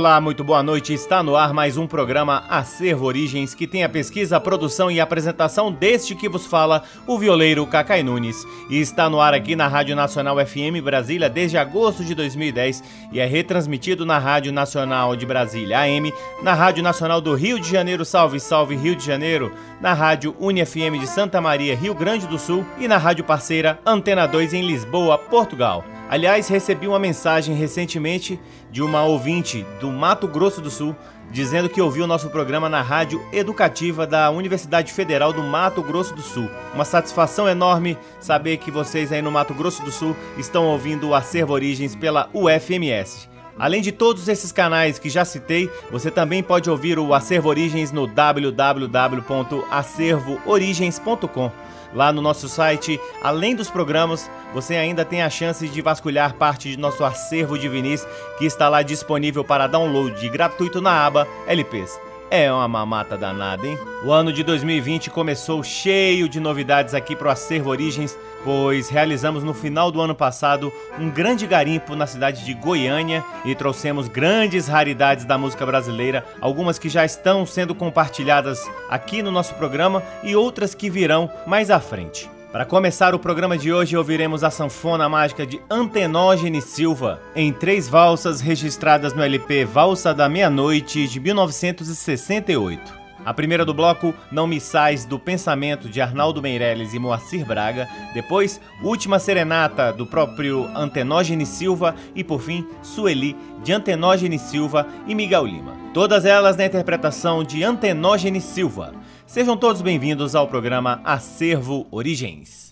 Olá, muito boa noite. Está no ar mais um programa Acervo Origens, que tem a pesquisa, a produção e a apresentação deste que vos fala, o violeiro Cacai Nunes. E está no ar aqui na Rádio Nacional FM Brasília desde agosto de 2010 e é retransmitido na Rádio Nacional de Brasília AM, na Rádio Nacional do Rio de Janeiro, salve, salve Rio de Janeiro, na Rádio UniFM de Santa Maria, Rio Grande do Sul e na Rádio Parceira Antena 2 em Lisboa, Portugal. Aliás, recebi uma mensagem recentemente de uma ouvinte do Mato Grosso do Sul dizendo que ouviu o nosso programa na rádio educativa da Universidade Federal do Mato Grosso do Sul. Uma satisfação enorme saber que vocês aí no Mato Grosso do Sul estão ouvindo o Acervo Origens pela UFMS. Além de todos esses canais que já citei, você também pode ouvir o Acervo Origens no www.acervoorigens.com. Lá no nosso site, além dos programas, você ainda tem a chance de vasculhar parte de nosso acervo de vinis que está lá disponível para download gratuito na aba LPs. É uma mamata danada, hein? O ano de 2020 começou cheio de novidades aqui pro Acervo Origens, pois realizamos no final do ano passado um grande garimpo na cidade de Goiânia e trouxemos grandes raridades da música brasileira, algumas que já estão sendo compartilhadas aqui no nosso programa e outras que virão mais à frente. Para começar o programa de hoje, ouviremos a sanfona mágica de Antenógenes Silva, em três valsas registradas no LP Valsa da Meia-Noite de 1968. A primeira do bloco, Não Me Sais do Pensamento de Arnaldo Meirelles e Moacir Braga. Depois, Última Serenata do próprio Antenógenes Silva. E por fim, Sueli de Antenógenes Silva e Miguel Lima. Todas elas na interpretação de Antenógenes Silva. Sejam todos bem-vindos ao programa Acervo Origens.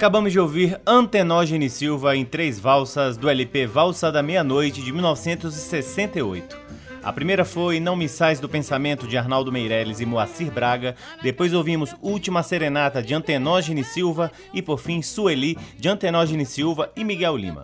Acabamos de ouvir Antenógene Silva em três valsas do LP Valsa da Meia-Noite de 1968. A primeira foi Não Me Sais do Pensamento de Arnaldo Meirelles e Moacir Braga, depois ouvimos Última Serenata de Antenógene Silva e por fim Sueli de Antenógene Silva e Miguel Lima.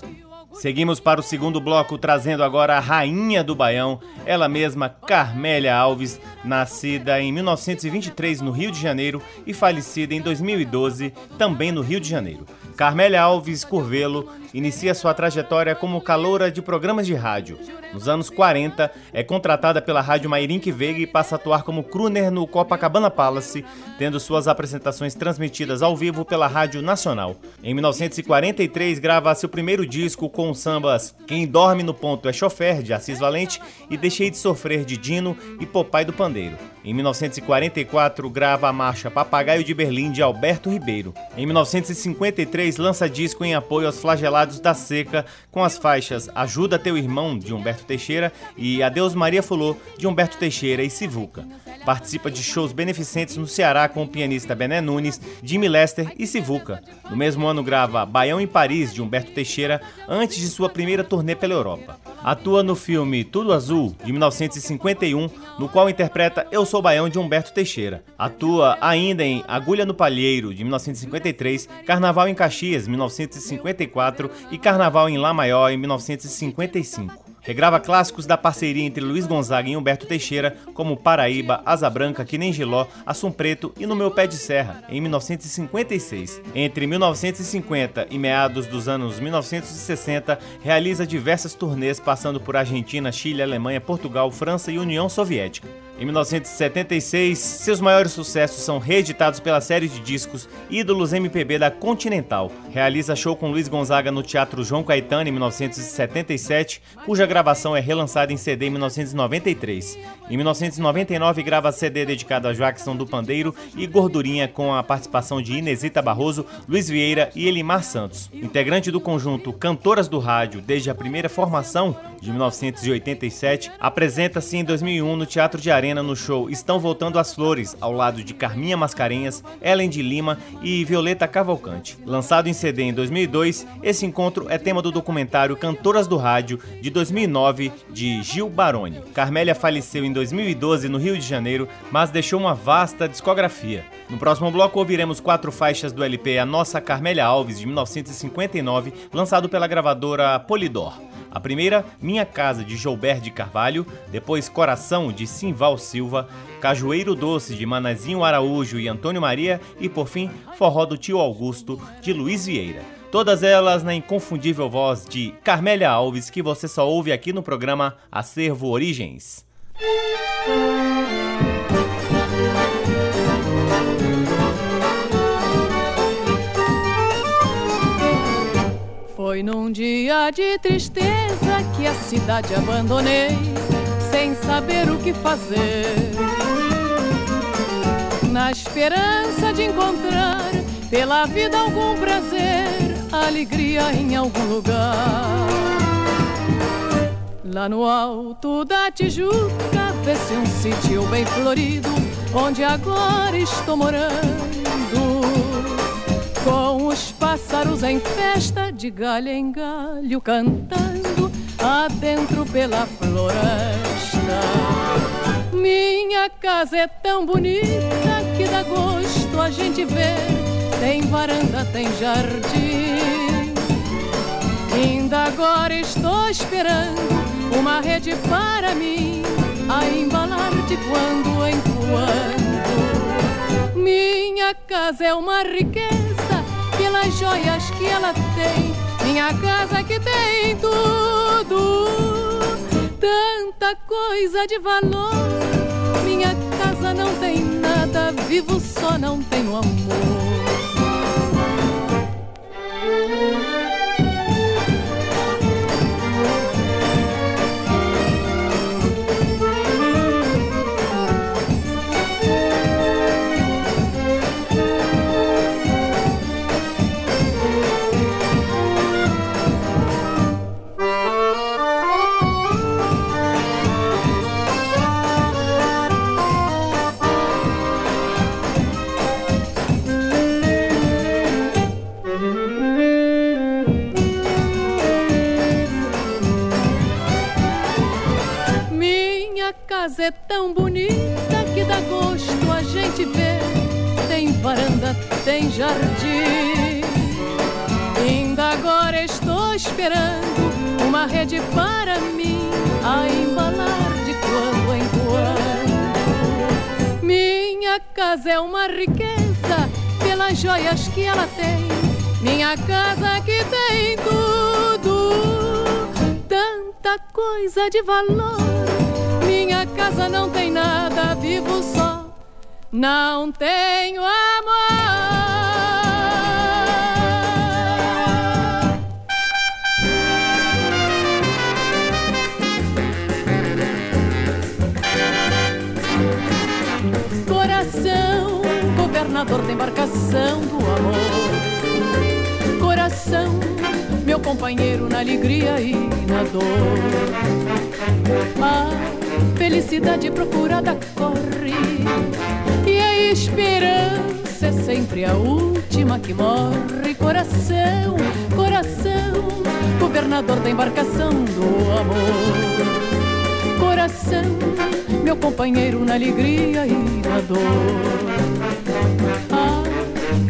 Seguimos para o segundo bloco, trazendo agora a rainha do Baião, ela mesma, Carmélia Alves, nascida em 1923 no Rio de Janeiro e falecida em 2012 também no Rio de Janeiro. Carmélia Alves Curvelo inicia sua trajetória como caloura de programas de rádio. Nos anos 40, é contratada pela rádio Mairink Veiga e passa a atuar como crooner no Copacabana Palace, tendo suas apresentações transmitidas ao vivo pela Rádio Nacional. Em 1943, grava seu primeiro disco com os sambas Quem Dorme no Ponto é Chofer, de Assis Valente, e Deixei de Sofrer, de Dino e Popai do Pandeiro. Em 1944, grava a marcha Papagaio de Berlim, de Alberto Ribeiro. Em 1953, lança disco em apoio aos flagelados da seca, com as faixas Ajuda Teu Irmão, de Humberto Teixeira, e Adeus Maria Fulô, de Humberto Teixeira e Sivuca. Participa de shows beneficentes no Ceará com o pianista Bené Nunes, Jimmy Lester e Sivuca. No mesmo ano, grava Baião em Paris, de Humberto Teixeira, antes de sua primeira turnê pela Europa. Atua no filme Tudo Azul, de 1951, no qual interpreta Eu Sou Baião de Humberto Teixeira. Atua ainda em Agulha no Palheiro, de 1953, Carnaval em Caxias, 1954 e Carnaval em Lá Maior, em 1955. Regrava clássicos da parceria entre Luiz Gonzaga e Humberto Teixeira, como Paraíba, Asa Branca, Que Nem Giló, Assum Preto e No Meu Pé de Serra, em 1956. Entre 1950 e meados dos anos 1960, realiza diversas turnês passando por Argentina, Chile, Alemanha, Portugal, França e União Soviética. Em 1976, seus maiores sucessos são reeditados pela série de discos Ídolos MPB da Continental. Realiza show com Luiz Gonzaga no Teatro João Caetano em 1977, cuja gravação é relançada em CD em 1993. Em 1999, grava CD dedicado a Jackson do Pandeiro e Gordurinha com a participação de Inesita Barroso, Luiz Vieira e Elimar Santos. Integrante do conjunto Cantoras do Rádio desde a primeira formação, de 1987, apresenta-se em 2001 no Teatro de Arena no show Estão Voltando as Flores, ao lado de Carminha Mascarenhas, Ellen de Lima e Violeta Cavalcante. Lançado em CD em 2002, esse encontro é tema do documentário Cantoras do Rádio, de 2009, de Gil Baroni. Carmélia faleceu em 2012 no Rio de Janeiro, mas deixou uma vasta discografia. No próximo bloco ouviremos quatro faixas do LP A Nossa Carmélia Alves, de 1959, lançado pela gravadora Polidor. A primeira, Minha Casa, de Joubert de Carvalho, depois Coração, de Simval Silva, Cajueiro Doce, de Manazinho Araújo e Antônio Maria, e por fim, Forró do Tio Augusto, de Luiz Vieira. Todas elas na inconfundível voz de Carmélia Alves, que você só ouve aqui no programa Acervo Origens. Foi num dia de tristeza que a cidade abandonei, sem saber o que fazer. Na esperança de encontrar pela vida algum prazer, alegria em algum lugar. Lá no alto da Tijuca, vê-se um sítio bem florido, onde agora estou morando pássaros em festa, de galho em galho, cantando adentro pela floresta. Minha casa é tão bonita que dá gosto a gente ver. Tem varanda, tem jardim. Ainda agora estou esperando uma rede para mim, a embalar de quando em quando. Minha casa é uma riqueza pelas joias que ela tem. Minha casa que tem tudo, tanta coisa de valor. Minha casa não tem nada, vivo só, não tenho amor. Esperando uma rede para mim a embalar de quando em quando. Minha casa é uma riqueza pelas joias que ela tem. Minha casa que tem tudo, tanta coisa de valor. Minha casa não tem nada, vivo só, não tenho amor. Governador da embarcação do amor. Coração, meu companheiro na alegria e na dor. A felicidade procurada corre e a esperança é sempre a última que morre. Coração, coração, governador da embarcação do amor. Coração, meu companheiro na alegria e na dor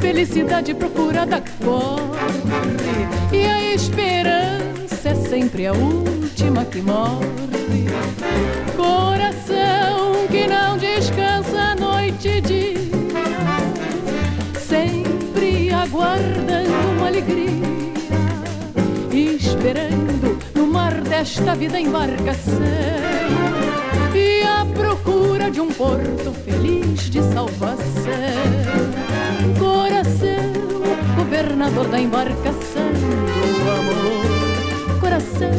felicidade procurada corre e a esperança é sempre a última que morre. Coração que não descansa noite e dia, sempre aguardando uma alegria, esperando no mar desta vida embarcação e procura de um porto feliz de salvação governador da embarcação do amor. Coração,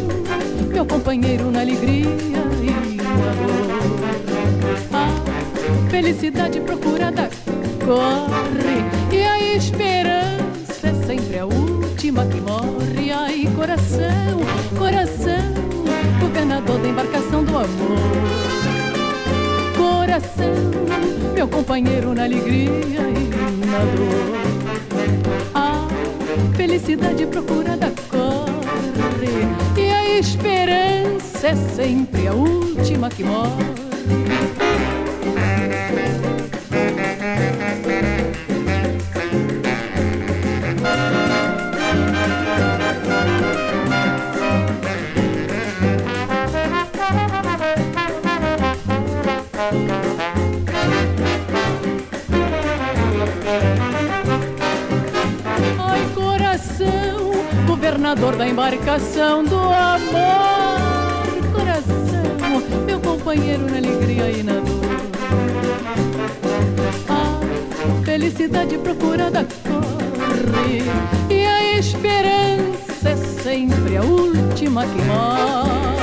meu companheiro na alegria e na dor. A felicidade procurada corre e a esperança é sempre a última que morre. Ai, coração, coração, governador da embarcação do amor. Coração, meu companheiro na alegria e na dor felicidade procurada corre e a esperança é sempre a última que morre. Governador da embarcação do amor. Coração, meu companheiro na alegria e na dor. A felicidade procurada corre e a esperança é sempre a última que morre.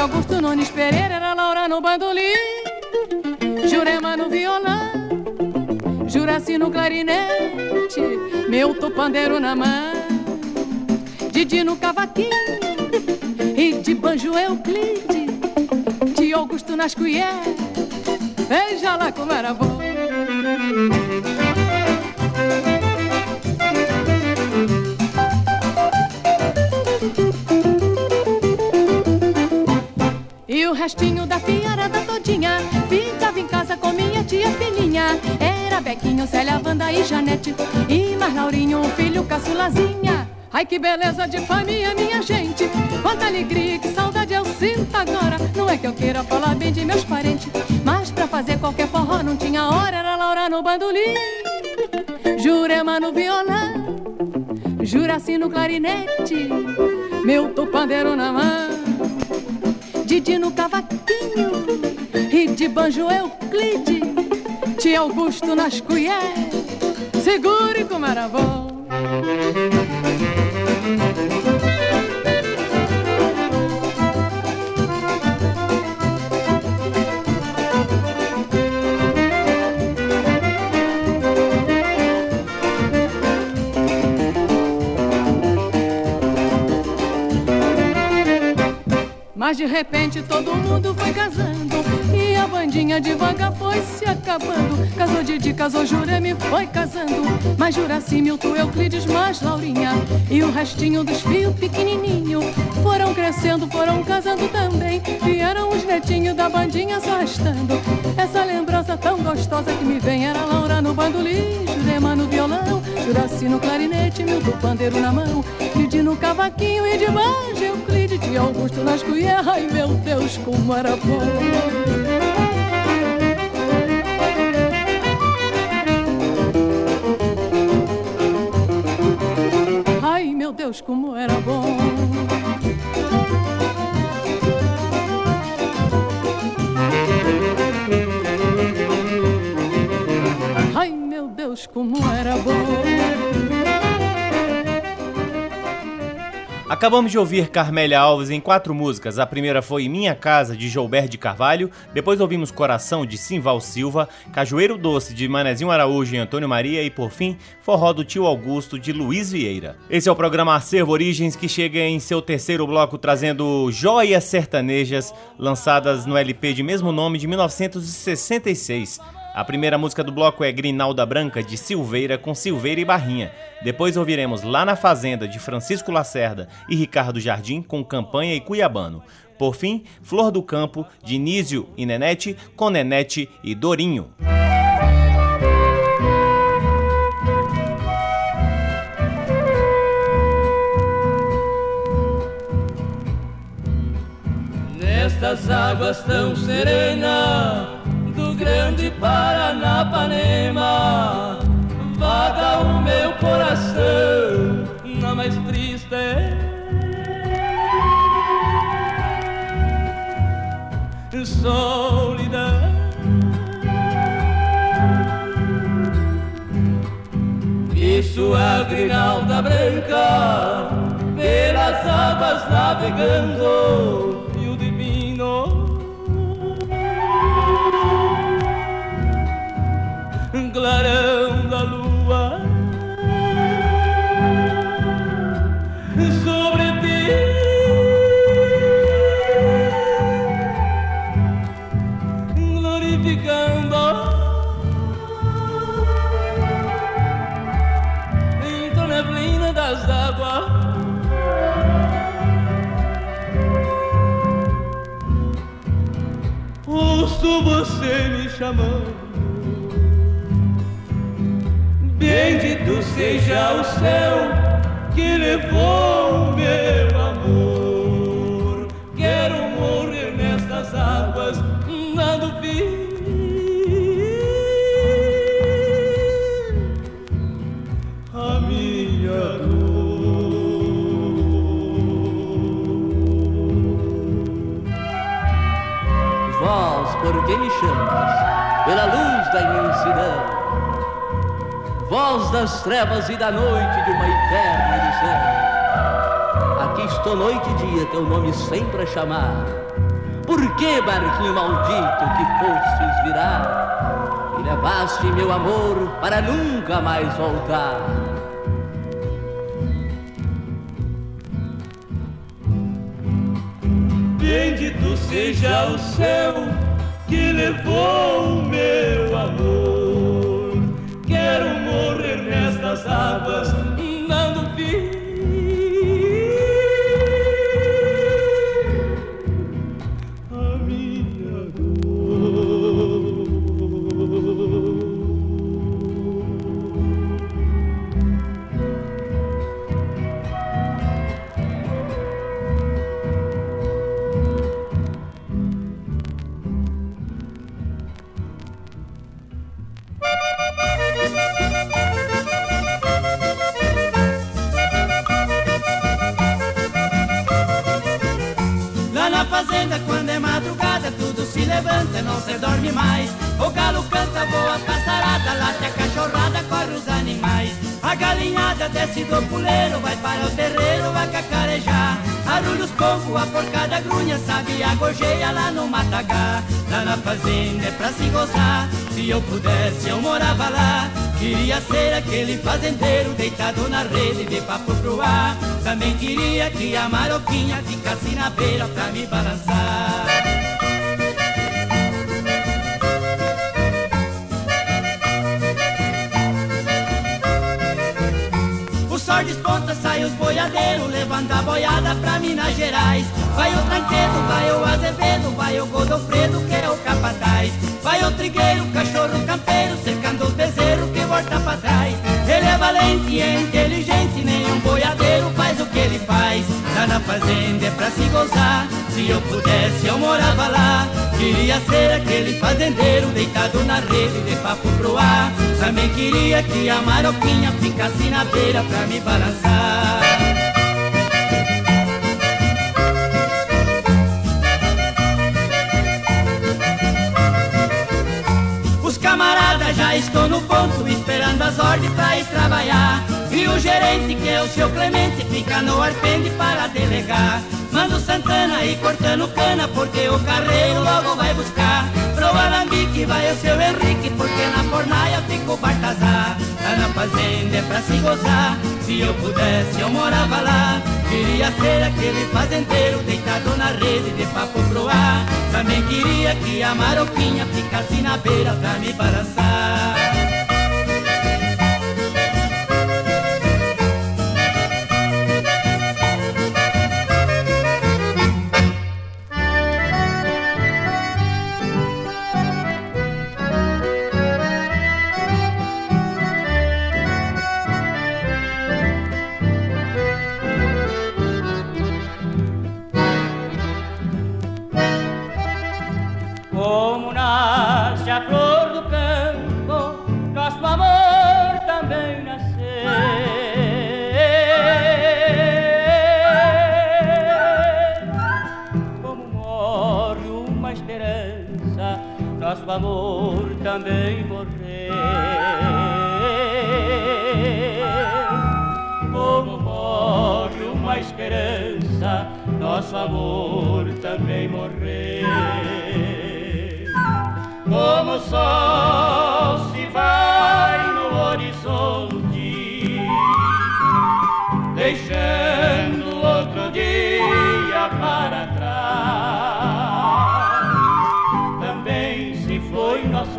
De Augusto Nunes Pereira. Era Laura no bandolim, Jurema no violão, Juraci no clarinete, meu pandeiro na mão. Didi no cavaquinho e de banjo Euclide, de Augusto nas colheres. Veja lá como era bom. Restinho da fiarada todinha. Ficava em casa com minha tia filhinha Era Bequinho, Célia, Wanda e Janete. E mais Laurinho, o filho caçulazinha Ai que beleza de família, minha gente. Quanta alegria, que saudade eu sinto agora. Não é que eu queira falar bem de meus parentes Mas pra fazer qualquer forró não tinha hora. Era Laura no bandolim Jurema no violão Juraci no clarinete Meu topandeiro na mão Didi no cavaquinho E de banjo Euclide. Tia Augusto nas colheres. Segure como era bom de repente todo mundo foi casando. E a bandinha devagar foi se acabando. Casou Didi, casou Jureme, foi casando. Mas Juraci, Milton, Euclides, mais Laurinha. E o restinho dos fios pequenininho. Foram crescendo, foram casando também. Vieram os netinhos da bandinha se arrastando. Essa lembrança tão gostosa que me vem Era Laura no bandolim, Juraci no clarinete, Milton, pandeiro na mão Didi no cavaquinho e de banjo Euclides de Augusto nas colheres Ai meu Deus, como era bom. Ai meu Deus, como era bom Acabamos de ouvir Carmélia Alves em quatro músicas. A primeira foi Minha Casa, de Joubert de Carvalho. Depois ouvimos Coração, de Simval Silva. Cajueiro Doce, de Manezinho Araújo e Antônio Maria. E por fim, Forró do Tio Augusto, de Luiz Vieira. Esse é o programa Acervo Origens, que chega em seu terceiro bloco trazendo joias sertanejas lançadas no LP de mesmo nome de 1966. A primeira música do bloco é Grinalda Branca, de Silveira, com Silveira e Barrinha. Depois ouviremos Lá na Fazenda, de Francisco Lacerda e Ricardo Jardim, com Campanha e Cuiabano. Por fim, Flor do Campo, de Nísio e Nenete, com Nenete e Dorinho. Nestas águas tão serenas grande Paranapanema. Vaga o meu coração na mais triste solidão. e sua grinalda branca pelas águas navegando clarão da lua. Sobre ti. Glorificando. Entre a neblina das águas. Ouço você me chamando seja o céu que levou meu amor. Quero morrer nestas águas, dando fim. A minha dor. Vós, por que me chamas? Pela luz da imensidão voz das trevas e da noite de uma eterna ilusão. Aqui estou noite e dia, teu nome sempre a chamar. Por que, barquinho maldito, que fostes virar e levaste meu amor para nunca mais voltar? Bendito seja o céu que levou o meu amor Ser aquele fazendeiro deitado na rede de papo pro ar. Também queria que a maroquinha ficasse na beira pra me balançar. sol desponta, sai os boiadeiros, levando a boiada pra Minas Gerais. Vai o tranquedo, vai o azevedo, vai o godofredo, que é o capataz. Vai o trigueiro, cachorro campeiro, cercando volta pra trás. Ele é valente e é inteligente, nenhum boiadeiro faz o que ele faz. Lá na fazenda é pra se gozar, se eu pudesse eu morava lá. Queria ser aquele fazendeiro deitado na rede de papo pro ar. Também queria que a maroquinha ficasse na beira pra me balançar. Já estão no ponto, as ordens pra ir trabalhar. E o gerente, que é o seu Clemente, fica no arpende para delegar. Manda o Santana ir cortando cana, porque o carreiro logo vai buscar. Pro Alambique vai o seu Henrique, porque na fornaia fica o Bartazar. Tá na fazenda é pra se gozar, se eu pudesse eu morava lá. Queria ser aquele fazendeiro deitado na rede de papo pro ar. Também queria que a maroquinha ficasse na beira pra me balançar.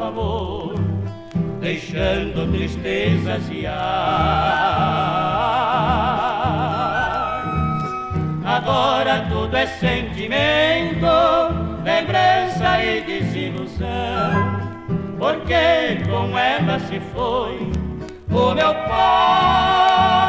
Amor, deixando tristezas e ar. Agora tudo é sentimento, lembrança e desilusão. Porque com ela se foi o meu pobre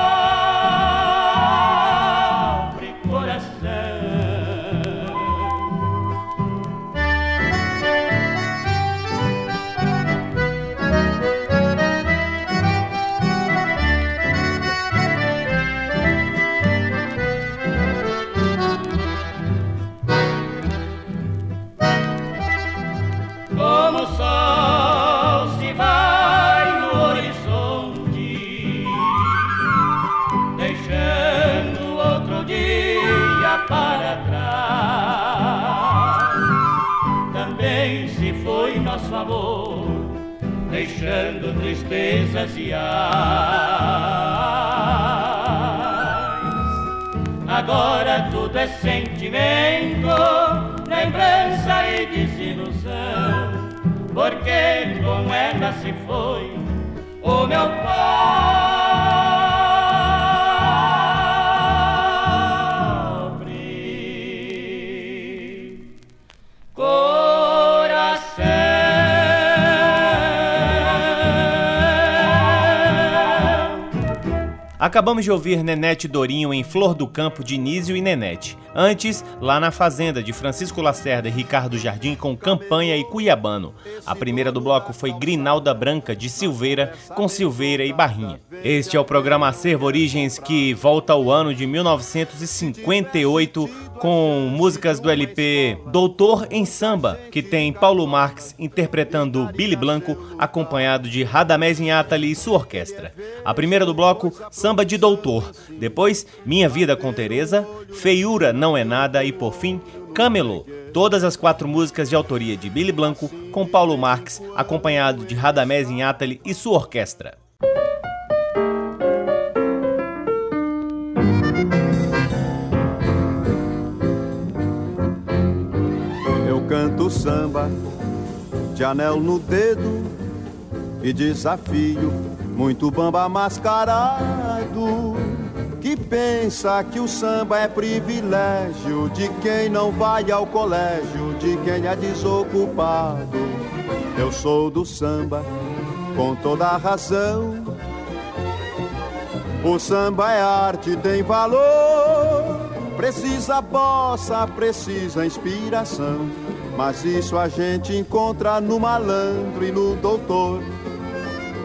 tristezas e ais. Agora tudo é sentimento, lembrança e desilusão, porque com ela se foi o meu pobre Acabamos de ouvir Nenete Dorinho em Flor do Campo de Nísio e Nenete. Antes, lá na Fazenda de Francisco Lacerda e Ricardo Jardim com Campanha e Cuiabano. A primeira do bloco foi Grinalda Branca de Silveira com Silveira e Barrinha. Este é o programa Acervo Origens que volta ao ano de 1958 com músicas do LP Doutor em Samba, que tem Paulo Marx interpretando Billy Blanco, acompanhado de Radamés Inhatali e sua orquestra. A primeira do bloco, Samba de Doutor. Depois, Minha Vida com Teresa, Feiura Não É Nada e, por fim, Camelo. Todas as quatro músicas de autoria de Billy Blanco, com Paulo Marx, acompanhado de Radamés Inhatali e sua orquestra. Samba, de anel no dedo e desafio muito bamba mascarado que pensa que o samba é privilégio de quem não vai ao colégio, de quem é desocupado. Eu sou do samba, com toda a razão. O samba é arte, tem valor. Precisa bossa, precisa inspiração. Mas isso a gente encontra no malandro e no doutor.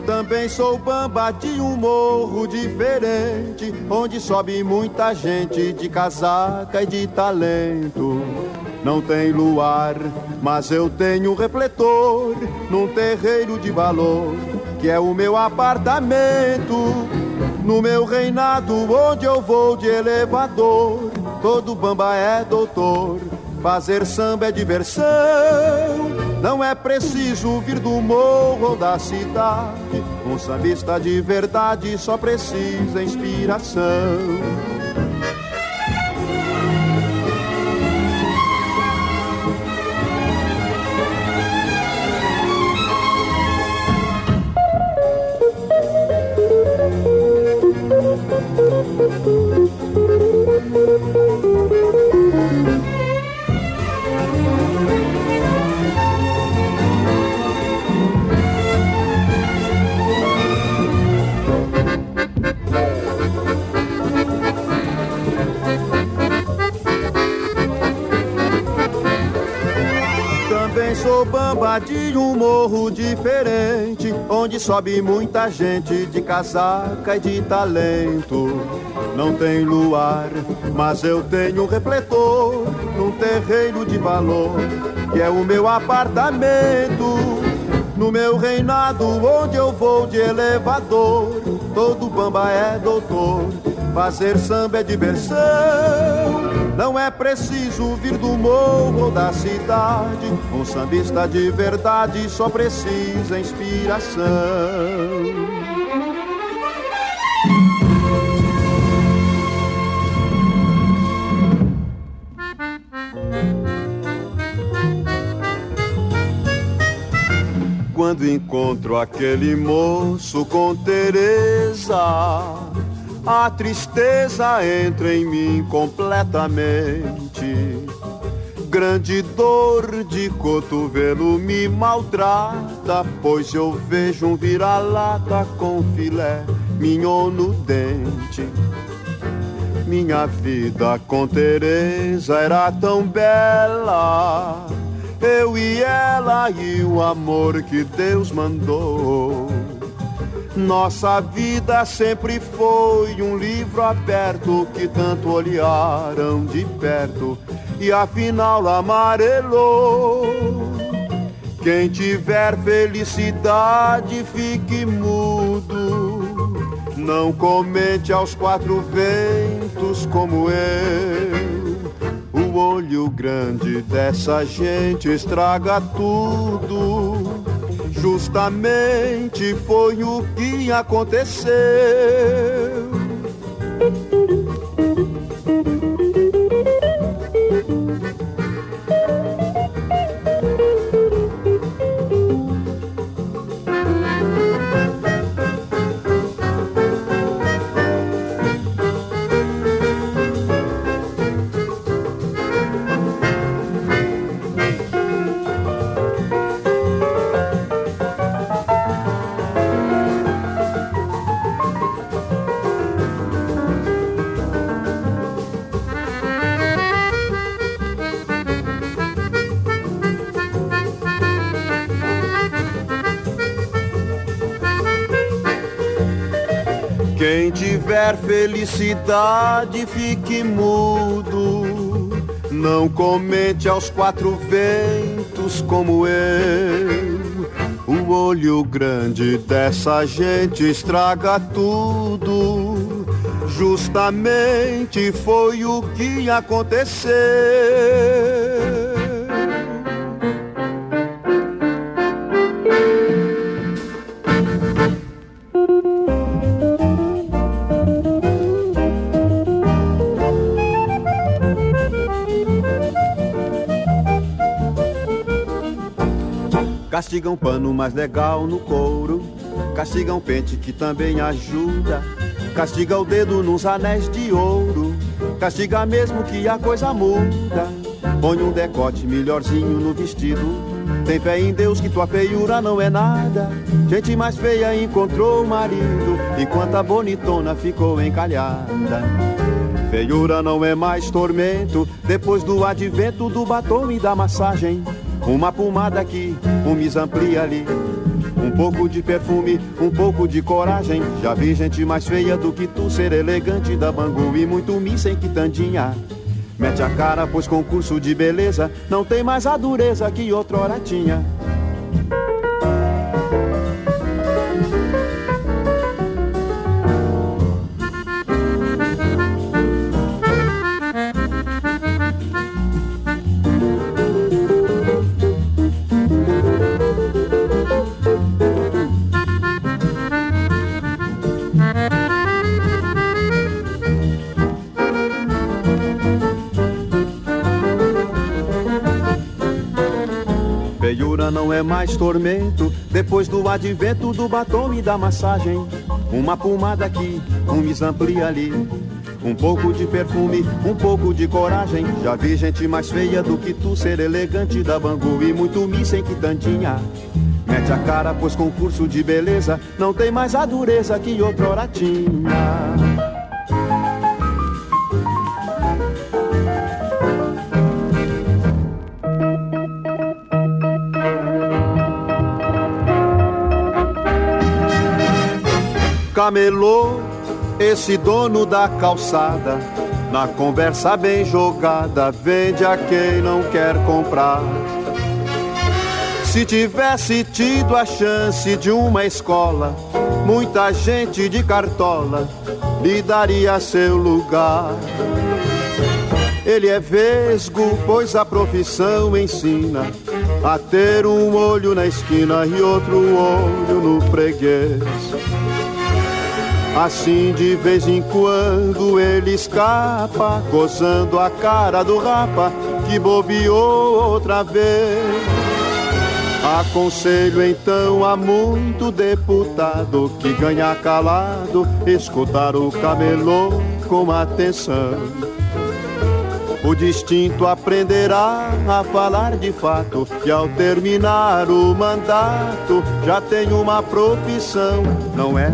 Também sou bamba de um morro diferente, onde sobe muita gente de casaca e de talento. Não tem luar, mas eu tenho um refletor num terreiro de valor, que é o meu apartamento. No meu reinado, onde eu vou de elevador, todo bamba é doutor. Fazer samba é diversão, não é preciso vir do morro ou da cidade. Um sambista de verdade só precisa inspiração. Também sou bamba de um morro diferente, onde sobe muita gente de casaca e de talento. Não tem luar, mas eu tenho um refletor num terreiro de valor, que é o meu apartamento. No meu reinado, onde eu vou de elevador, todo bamba é doutor. Fazer samba é diversão. Não é preciso vir do morro ou da cidade. Um sambista de verdade só precisa inspiração. quando encontro aquele moço com Teresa, a tristeza entra em mim completamente. Grande dor de cotovelo me maltrata, pois eu vejo um vira-lata com filé mignon no dente. Minha vida com Teresa era tão bela eu e ela e o amor que Deus mandou. Nossa vida sempre foi um livro aberto que tanto olharam de perto e afinal amarelou. Quem tiver felicidade fique mudo, não comente aos quatro ventos como eu olho grande dessa gente estraga tudo. Justamente foi o que aconteceu. Felicidade, fique mudo. Não comente aos quatro ventos como eu. O olho grande dessa gente estraga tudo. Justamente foi o que aconteceu. Castiga um pano mais legal no couro. Castiga um pente que também ajuda. Castiga o dedo nos anéis de ouro. Castiga mesmo que a coisa muda. Põe um decote melhorzinho no vestido. Tem fé em Deus que tua feiura não é nada. Gente mais feia encontrou o marido, enquanto a bonitona ficou encalhada. Feiura não é mais tormento, depois do advento do batom e da massagem. Uma pomada aqui, um mis amplia ali. Um pouco de perfume, um pouco de coragem. Já vi gente mais feia do que tu, ser elegante da Bangu e muito mi sem quitandinha. Mete a cara, pois concurso de beleza não tem mais a dureza que outrora tinha. Tormento depois do advento do batom e da massagem. Uma pomada aqui, um mis amplia ali. Um pouco de perfume, um pouco de coragem. Já vi gente mais feia do que tu, ser elegante da Bangu e muito mi sem quitantinha. Mete a cara, pois concurso de beleza não tem mais a dureza que outrora tinha. Camelô, esse dono da calçada, na conversa bem jogada, vende a quem não quer comprar. Se tivesse tido a chance de uma escola, muita gente de cartola lhe daria seu lugar. Ele é vesgo, pois a profissão ensina a ter um olho na esquina e outro olho no freguês. Assim de vez em quando ele escapa, coçando a cara do rapa que bobeou outra vez. Aconselho então a muito deputado que ganha calado, escutar o camelô com atenção. O distinto aprenderá a falar de fato e ao terminar o mandato já tem uma profissão, não é?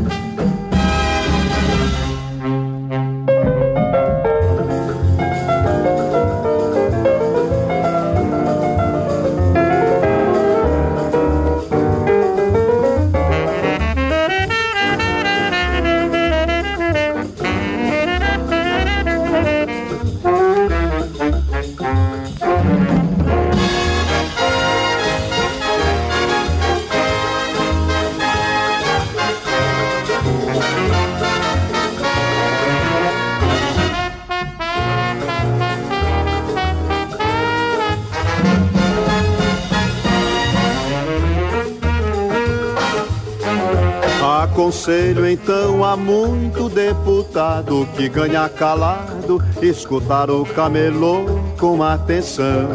Aconselho então a muito deputado que ganha calado, escutar o camelô com atenção.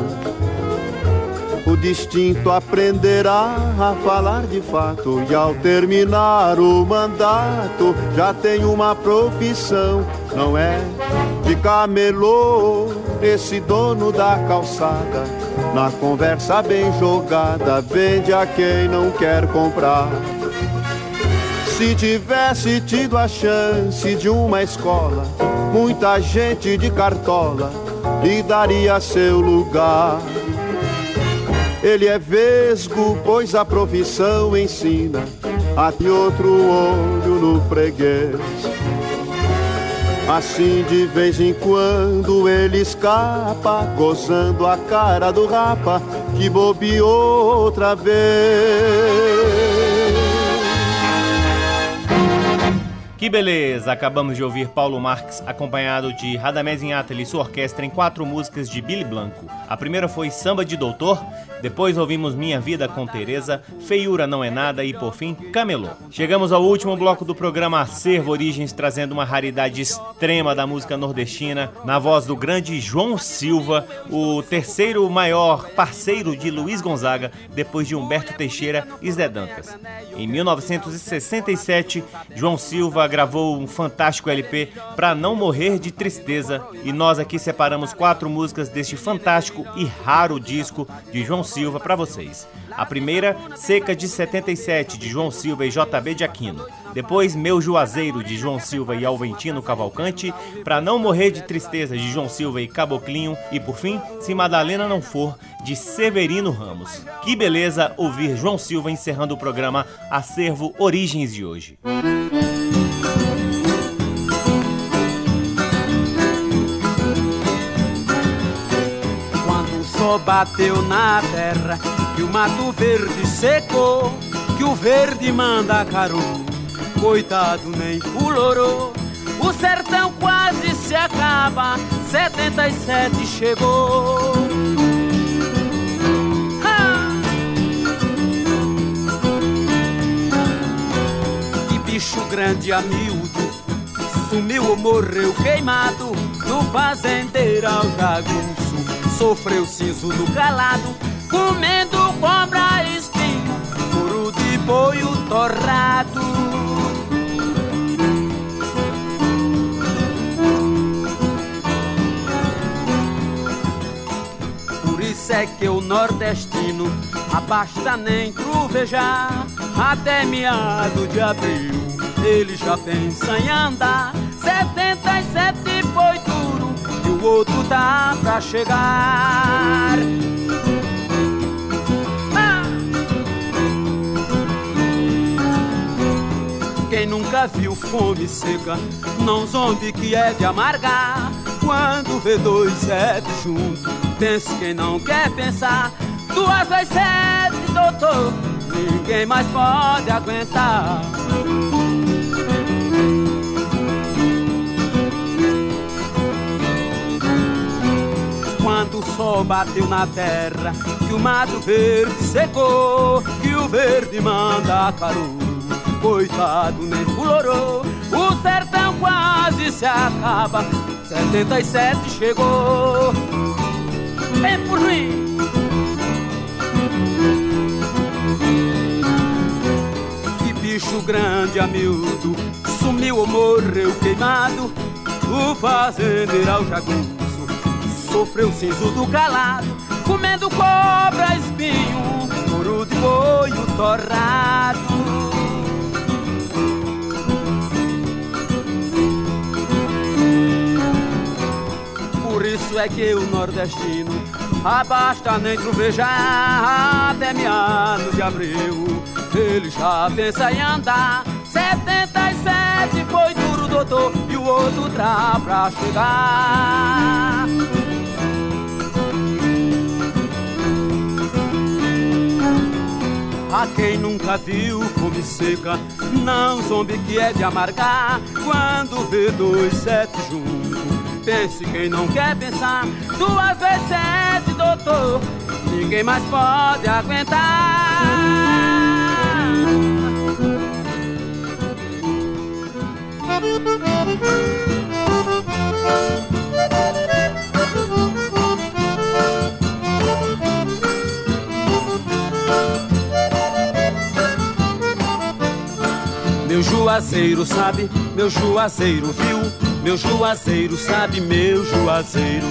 O distinto aprenderá a falar de fato e ao terminar o mandato já tem uma profissão, não é? De camelô, esse dono da calçada, na conversa bem jogada, vende a quem não quer comprar. Se tivesse tido a chance de uma escola, muita gente de cartola lhe daria seu lugar. Ele é vesgo, pois a profissão ensina a ter outro olho no freguês. Assim de vez em quando ele escapa, gozando a cara do rapa que bobeou outra vez. Que beleza! Acabamos de ouvir Paulo Marx acompanhado de Radamés Inhatali e sua orquestra em quatro músicas de Billy Blanco. A primeira foi Samba de Doutor, depois ouvimos Minha Vida com Teresa, Feiura Não É Nada e por fim Camelô. Chegamos ao último bloco do programa Acervo Origens, trazendo uma raridade extrema da música nordestina, na voz do grande João Silva, o terceiro maior parceiro de Luiz Gonzaga, depois de Humberto Teixeira e Zé Dantas. Em 1967, João Silva gravou um fantástico LP para não morrer de tristeza e nós aqui separamos quatro músicas deste fantástico e raro disco de João Silva para vocês. A primeira, Seca de 77, de João Silva e JB de Aquino. Depois, Meu Juazeiro, de João Silva e Alventino Cavalcante. Para Não Morrer de Tristeza, de João Silva e Caboclinho. E por fim, Se Madalena Não For, de Severino Ramos. Que beleza ouvir João Silva encerrando o programa Acervo Origens de hoje. Bateu na terra que o mato verde secou, que o verde manda caro, coitado nem fulorou. O sertão quase se acaba, 77 chegou. Que bicho grande a miúdo, sumiu ou morreu queimado, no fazendeiro jagunço sofreu siso do calado, comendo cobra espinho, couro de boio torrado. Por isso é que o nordestino abasta nem truvejar, até meado de abril ele já pensa em andar. 77 foi o outro tá pra chegar. Ah! Quem nunca viu fome seca, não zombe que é de amargar. Quando vê dois sete juntos, pense quem não quer pensar. Duas vezes sete, doutor, ninguém mais pode aguentar. Sol bateu na terra, que o mato verde secou, que o verde manda caru. Coitado, nem colorou, o sertão quase se acaba, 77 chegou. Vem por mim. Que bicho grande, amiúdo, sumiu ou morreu queimado, o fazendeiro ao jagunço sofreu do calado, comendo cobra, espinho, couro de boio torrado. Por isso é que o nordestino abasta nem trovejar até meados de abril. Ele já pensa em andar 77 foi duro, doutor, e o outro tá pra chegar. A quem nunca viu fome seca, não zombe que é de amargar. Quando vê dois sete juntos, pense quem não quer pensar. Duas vezes sete, doutor, ninguém mais pode aguentar. Juazeiro sabe, meu juazeiro viu, meu juazeiro sabe, meu juazeiro.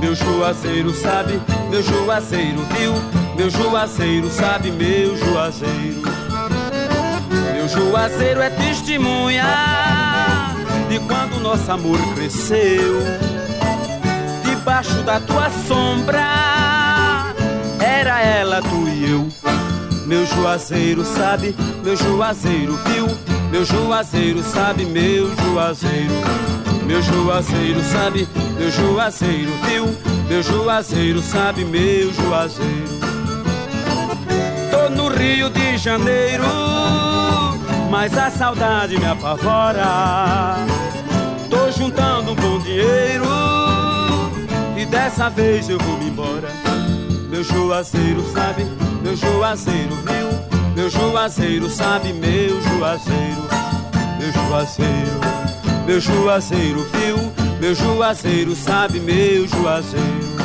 Meu juazeiro sabe, meu juazeiro viu, meu juazeiro sabe, meu juazeiro. Meu juazeiro é testemunha de quando nosso amor cresceu. Debaixo da tua sombra, era ela, tu e eu. Meu juazeiro sabe, meu juazeiro viu, meu juazeiro sabe, meu juazeiro. Meu juazeiro sabe, meu juazeiro viu, meu juazeiro sabe, meu juazeiro. Tô no Rio de Janeiro, mas a saudade me apavora. Tô juntando um bom dinheiro e dessa vez eu vou me embora. Meu juazeiro sabe, meu juazeiro viu, meu juazeiro sabe, meu juazeiro, meu juazeiro, meu juazeiro viu, meu juazeiro sabe, meu juazeiro.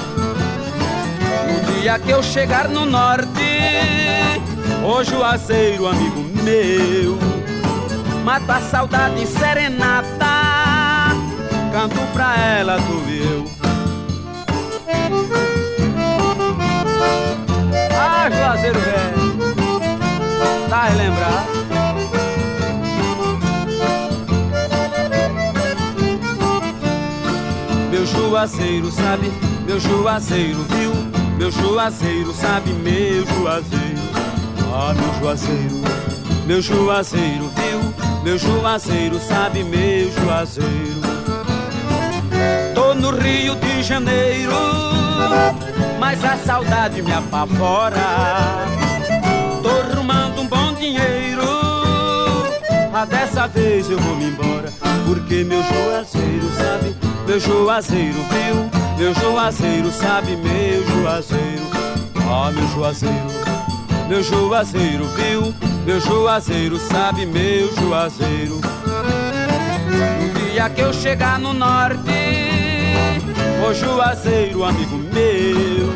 No dia que eu chegar no norte, o juazeiro, amigo meu, mata a saudade em serenata, canto pra ela, tu e eu. Ah, Juazeiro velho, tá lembrar? Meu juazeiro sabe, meu juazeiro viu, meu juazeiro sabe, meu juazeiro. Ah, meu juazeiro, meu juazeiro viu, meu juazeiro sabe, meu juazeiro. Tô no Rio de Janeiro mas a saudade me apavora. Dessa vez eu vou me embora, porque meu juazeiro sabe, meu juazeiro viu, meu juazeiro sabe, meu juazeiro, ah, meu juazeiro, meu juazeiro viu, meu juazeiro sabe, meu juazeiro. No dia que eu chegar no norte Ô Juazeiro, amigo meu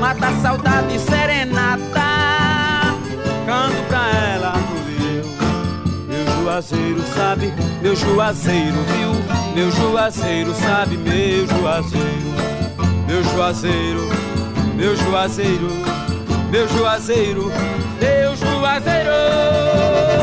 Mata a saudade serenata Canto pra ela Juazeiro sabe, meu Juazeiro viu Meu Juazeiro sabe, meu Juazeiro Meu Juazeiro, meu Juazeiro Meu Juazeiro, meu Juazeiro. a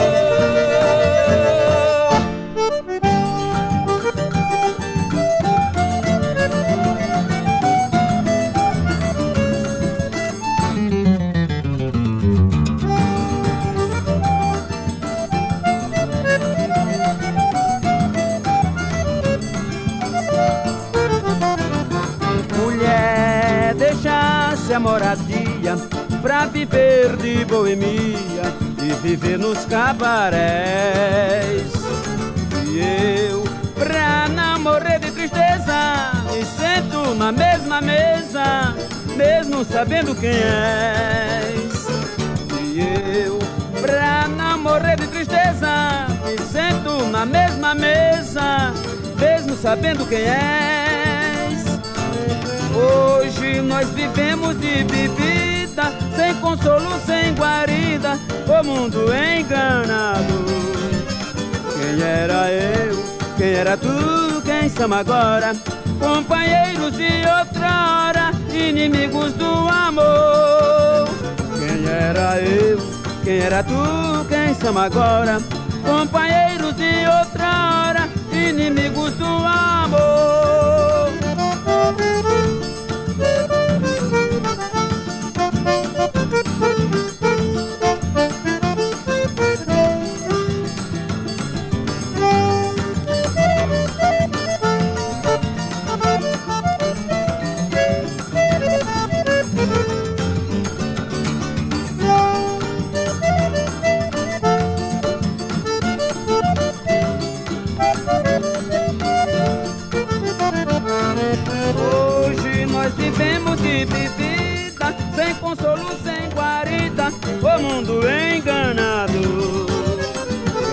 pra viver de boemia e viver nos cabarés. E eu, pra não morrer de tristeza, me sento na mesma mesa, mesmo sabendo quem és. E eu, pra não morrer de tristeza, me sento na mesma mesa, mesmo sabendo quem és. Hoje nós vivemos de sem consolo, sem guarida, o mundo enganado. Quem era eu? Quem era tu? Quem somos agora? Companheiros de outrora, inimigos do amor. Quem era eu? Quem era tu? Quem somos agora? Companheiros de outrora, inimigos do amor. Consolo sem guarida, o mundo enganado.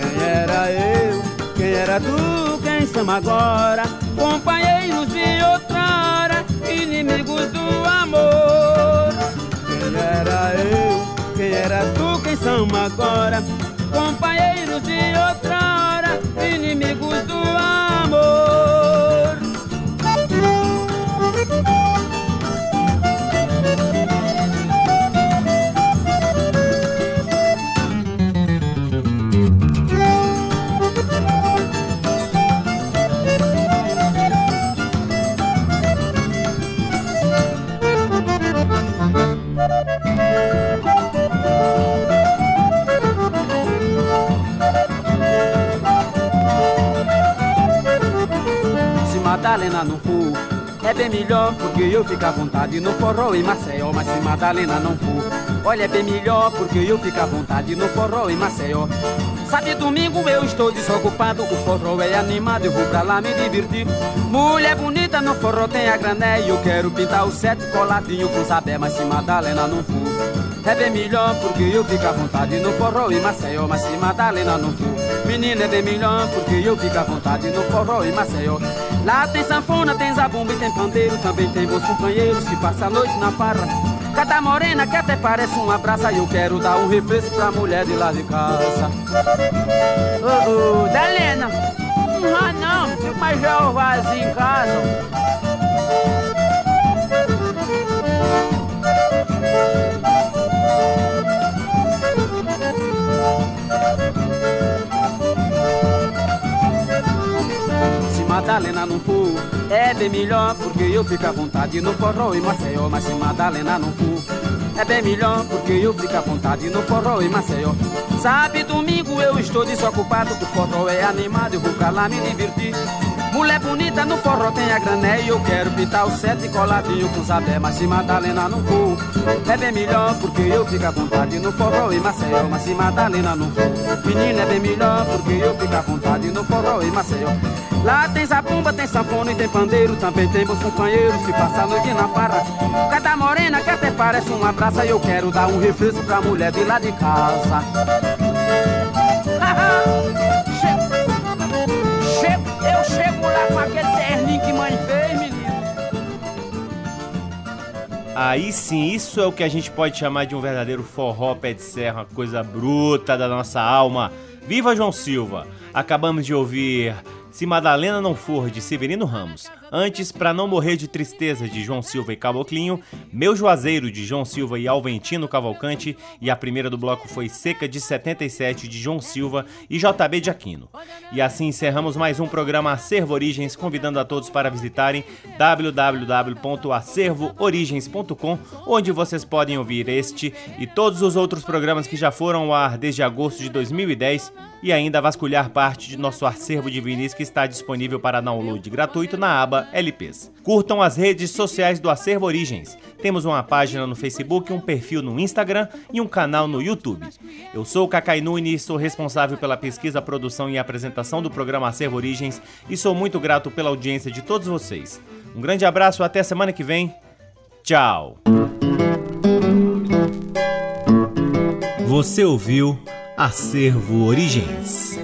Quem era eu? Quem era tu? Quem somos agora? Companheiros de outrora, inimigos do amor. Quem era eu? Quem era tu? Quem somos agora? Companheiros de outrora, inimigos do amor. Porque eu fico à vontade no forró em Maceió, mas se Madalena não for, olha é bem melhor porque eu fico à vontade no forró em Maceió. Sabe, domingo eu estou desocupado, o forró é animado, eu vou pra lá me divertir. Mulher bonita no forró tem a grané eu quero pintar o sete coladinho com sabé, mas se Madalena não for, é bem melhor porque eu fico à vontade no forró em Maceió, mas se Madalena não for, menina é bem melhor porque eu fico à vontade no forró em Maceió. Lá tem sanfona, tem zabumba e tem pandeiro, também tem bons companheiros que passam a noite na farra. Cada morena que até parece um abraço e eu quero dar um refresco pra mulher de lá de casa. Ô, ô, Dalena, não, não, fica mais vazio em casa. Madalena não for, é bem melhor porque eu fico à vontade no forró e Maceió. Mas se Madalena não for, é bem melhor porque eu fico à vontade no forró e Maceió. Sabe, domingo eu estou desocupado, o forró é animado, eu vou lá me divertir. Mulher bonita no forró tem a grané e eu quero pintar o sete coladinho com sabé. Mas se Madalena não for, é bem melhor porque eu fico à vontade no forró e Maceió. Mas se Madalena não for, menina é bem melhor porque eu fico à vontade no forró e Maceió. Lá tem zabumba, tem sanfona e tem pandeiro Também tem bons companheiros que passam a noite na farra Cada morena que até parece uma praça E eu quero dar um refresco pra mulher de lá de casa Aí sim, isso é o que a gente pode chamar de um verdadeiro forró pé de serra, uma coisa bruta da nossa alma. Viva João Silva! Acabamos de ouvir se Madalena não for de Severino Ramos, antes para não morrer de tristeza de João Silva e Caboclinho, Meu Juazeiro de João Silva e Alventino Cavalcante e a primeira do bloco foi Seca de 77 de João Silva e JB de Aquino. E assim encerramos mais um programa Acervo Origens, convidando a todos para visitarem www.acervoorigens.com, onde vocês podem ouvir este e todos os outros programas que já foram ao ar desde agosto de 2010 e ainda vasculhar parte de nosso acervo de vinis que está disponível para download gratuito na aba LPs. Curtam as redes sociais do Acervo Origens. Temos uma página no Facebook, um perfil no Instagram e um canal no YouTube. Eu sou o Cacai Nunes, sou responsável pela pesquisa, produção e apresentação do programa Acervo Origens e sou muito grato pela audiência de todos vocês. Um grande abraço, até semana que vem. Tchau. Você ouviu Acervo Origens.